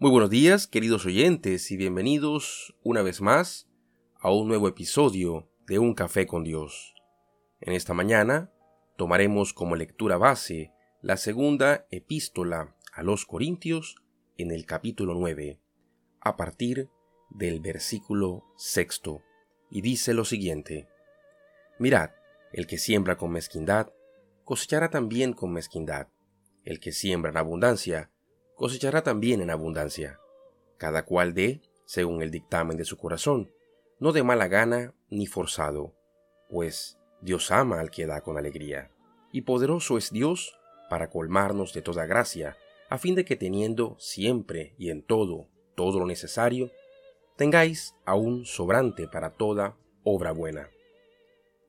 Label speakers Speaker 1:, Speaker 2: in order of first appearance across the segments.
Speaker 1: Muy buenos días, queridos oyentes, y bienvenidos una vez más a un nuevo episodio de Un Café con Dios. En esta mañana tomaremos como lectura base la segunda epístola a los Corintios en el capítulo 9, a partir del versículo sexto, y dice lo siguiente. Mirad, el que siembra con mezquindad, cosechará también con mezquindad. El que siembra en abundancia, cosechará también en abundancia. Cada cual dé según el dictamen de su corazón, no de mala gana ni forzado, pues Dios ama al que da con alegría. Y poderoso es Dios para colmarnos de toda gracia, a fin de que teniendo siempre y en todo todo lo necesario, tengáis aún sobrante para toda obra buena.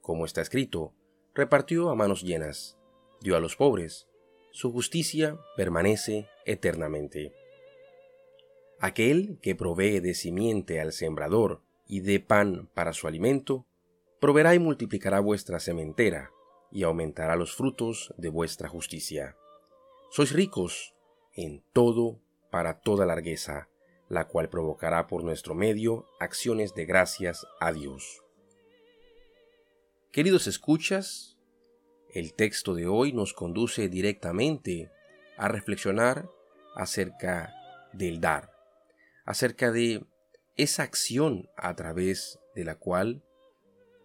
Speaker 1: Como está escrito, repartió a manos llenas, dio a los pobres, su justicia permanece eternamente. Aquel que provee de simiente al sembrador y de pan para su alimento, proveerá y multiplicará vuestra sementera, y aumentará los frutos de vuestra justicia. Sois ricos en todo para toda largueza, la cual provocará por nuestro medio acciones de gracias a Dios. Queridos escuchas, el texto de hoy nos conduce directamente a reflexionar acerca del dar, acerca de esa acción a través de la cual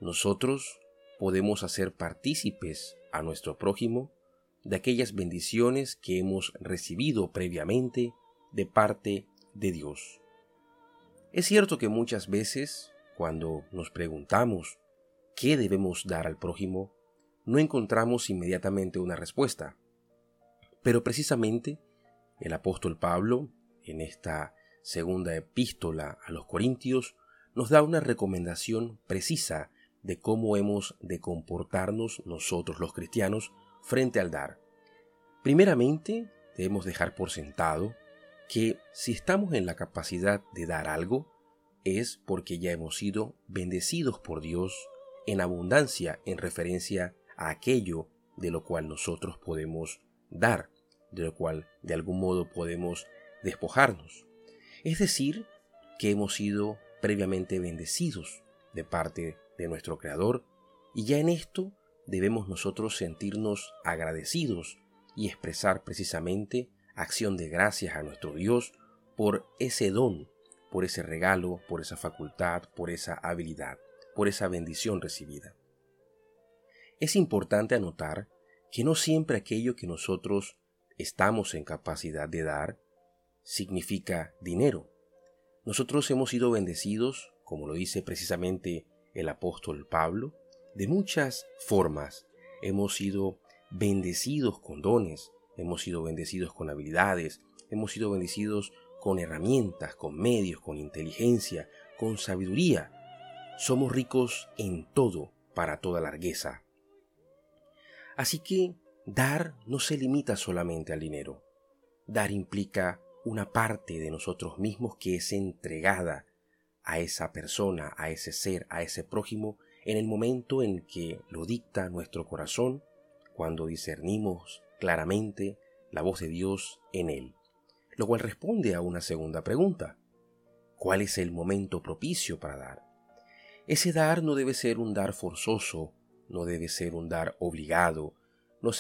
Speaker 1: nosotros podemos hacer partícipes a nuestro prójimo de aquellas bendiciones que hemos recibido previamente de parte de Dios. Es cierto que muchas veces, cuando nos preguntamos qué debemos dar al prójimo, no encontramos inmediatamente una respuesta. Pero precisamente el apóstol Pablo, en esta segunda epístola a los Corintios, nos da una recomendación precisa de cómo hemos de comportarnos nosotros los cristianos frente al dar. Primeramente, debemos dejar por sentado que si estamos en la capacidad de dar algo, es porque ya hemos sido bendecidos por Dios en abundancia en referencia a aquello de lo cual nosotros podemos dar, de lo cual de algún modo podemos despojarnos. Es decir, que hemos sido previamente bendecidos de parte de nuestro Creador y ya en esto debemos nosotros sentirnos agradecidos y expresar precisamente acción de gracias a nuestro Dios por ese don, por ese regalo, por esa facultad, por esa habilidad, por esa bendición recibida. Es importante anotar que no siempre aquello que nosotros estamos en capacidad de dar significa dinero. Nosotros hemos sido bendecidos, como lo dice precisamente el apóstol Pablo, de muchas formas. Hemos sido bendecidos con dones, hemos sido bendecidos con habilidades, hemos sido bendecidos con herramientas, con medios, con inteligencia, con sabiduría. Somos ricos en todo para toda largueza. Así que dar no se limita solamente al dinero. Dar implica una parte de nosotros mismos que es entregada a esa persona, a ese ser, a ese prójimo, en el momento en que lo dicta nuestro corazón, cuando discernimos claramente la voz de Dios en él. Lo cual responde a una segunda pregunta. ¿Cuál es el momento propicio para dar? Ese dar no debe ser un dar forzoso no debe ser un dar obligado, no,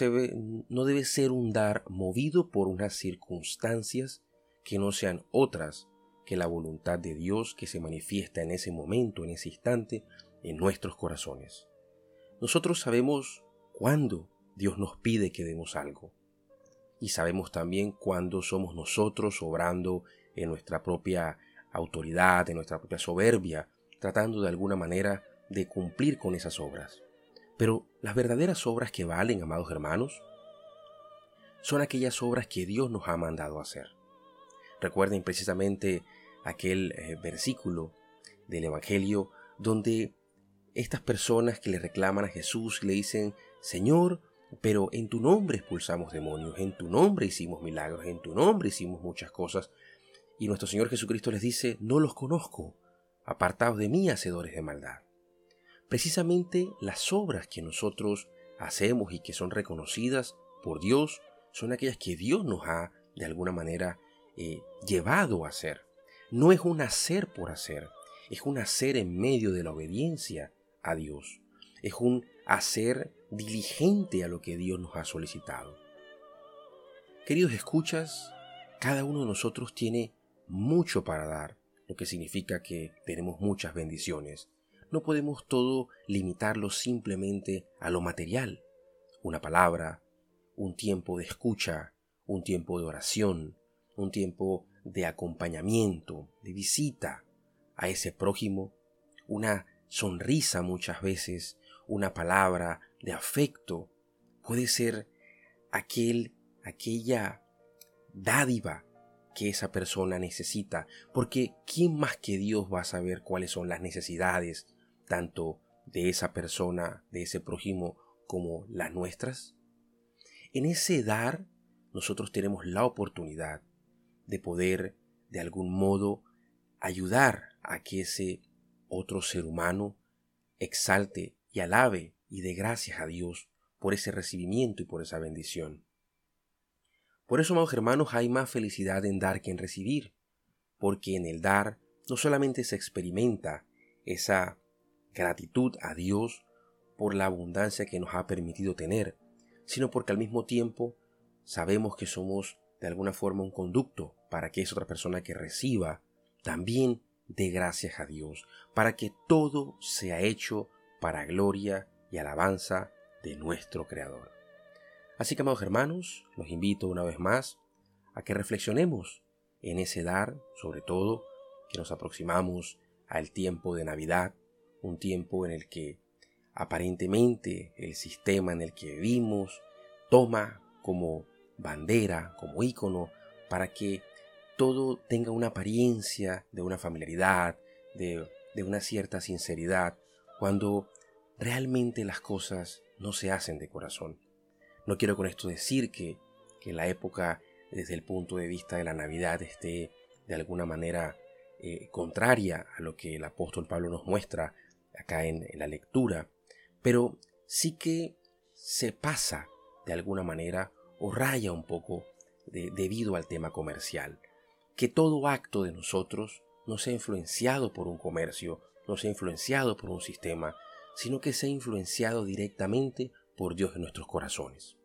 Speaker 1: no debe ser un dar movido por unas circunstancias que no sean otras que la voluntad de Dios que se manifiesta en ese momento, en ese instante, en nuestros corazones. Nosotros sabemos cuándo Dios nos pide que demos algo. Y sabemos también cuándo somos nosotros obrando en nuestra propia autoridad, en nuestra propia soberbia, tratando de alguna manera de cumplir con esas obras. Pero las verdaderas obras que valen, amados hermanos, son aquellas obras que Dios nos ha mandado hacer. Recuerden precisamente aquel eh, versículo del Evangelio donde estas personas que le reclaman a Jesús le dicen, Señor, pero en tu nombre expulsamos demonios, en tu nombre hicimos milagros, en tu nombre hicimos muchas cosas. Y nuestro Señor Jesucristo les dice, no los conozco, apartados de mí, hacedores de maldad. Precisamente las obras que nosotros hacemos y que son reconocidas por Dios son aquellas que Dios nos ha de alguna manera eh, llevado a hacer. No es un hacer por hacer, es un hacer en medio de la obediencia a Dios. Es un hacer diligente a lo que Dios nos ha solicitado. Queridos escuchas, cada uno de nosotros tiene mucho para dar, lo que significa que tenemos muchas bendiciones. No podemos todo limitarlo simplemente a lo material. Una palabra, un tiempo de escucha, un tiempo de oración, un tiempo de acompañamiento, de visita a ese prójimo, una sonrisa muchas veces, una palabra de afecto, puede ser aquel aquella dádiva que esa persona necesita, porque ¿quién más que Dios va a saber cuáles son las necesidades tanto de esa persona, de ese prójimo, como las nuestras? En ese dar, nosotros tenemos la oportunidad de poder, de algún modo, ayudar a que ese otro ser humano exalte y alabe y dé gracias a Dios por ese recibimiento y por esa bendición. Por eso, amados hermanos, hay más felicidad en dar que en recibir, porque en el dar no solamente se experimenta esa gratitud a Dios por la abundancia que nos ha permitido tener, sino porque al mismo tiempo sabemos que somos de alguna forma un conducto para que esa otra persona que reciba también dé gracias a Dios, para que todo sea hecho para gloria y alabanza de nuestro Creador. Así que, amados hermanos, los invito una vez más a que reflexionemos en ese dar, sobre todo que nos aproximamos al tiempo de Navidad, un tiempo en el que aparentemente el sistema en el que vivimos toma como bandera, como ícono, para que todo tenga una apariencia de una familiaridad, de, de una cierta sinceridad, cuando realmente las cosas no se hacen de corazón. No quiero con esto decir que, que la época desde el punto de vista de la Navidad esté de alguna manera eh, contraria a lo que el apóstol Pablo nos muestra acá en, la lectura, pero sí que se pasa de alguna manera o raya un poco debido al tema comercial. Que todo acto de nosotros no sea influenciado por un comercio, no sea influenciado por un sistema, sino que sea influenciado directamente por Dios en nuestros corazones.